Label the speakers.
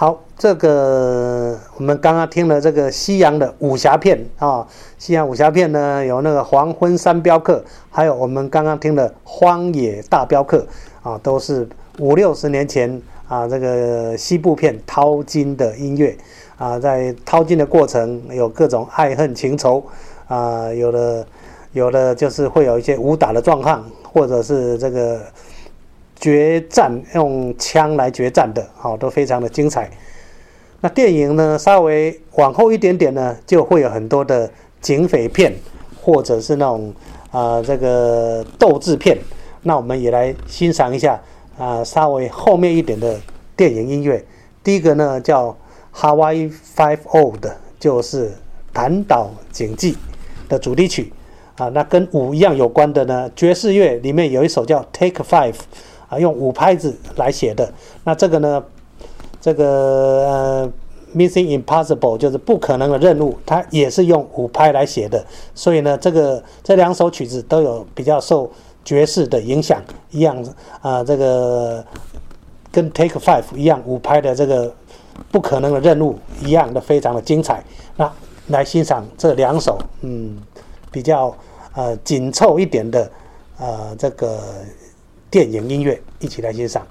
Speaker 1: 好，这个我们刚刚听了这个西洋的武侠片啊，西洋武侠片呢有那个《黄昏三镖客》，还有我们刚刚听的《荒野大镖客》啊，都是五六十年前啊这个西部片淘金的音乐啊，在淘金的过程有各种爱恨情仇啊，有的有的就是会有一些武打的状况，或者是这个。决战用枪来决战的，好都非常的精彩。那电影呢，稍微往后一点点呢，就会有很多的警匪片，或者是那种啊这个斗智片。那我们也来欣赏一下啊稍微后面一点的电影音乐。第一个呢叫《Hawaii Five O》的，就是《弹岛警记》的主题曲啊。那跟舞一样有关的呢，爵士乐里面有一首叫《Take Five》。啊，用五拍子来写的。那这个呢？这个呃，Missing Impossible 就是不可能的任务，它也是用五拍来写的。所以呢，这个这两首曲子都有比较受爵士的影响，一样啊，这个跟 Take Five 一样，五拍的这个不可能的任务一样的，非常的精彩。那来欣赏这两首，嗯，比较呃紧凑一点的呃这个。电影音乐，一起来欣赏。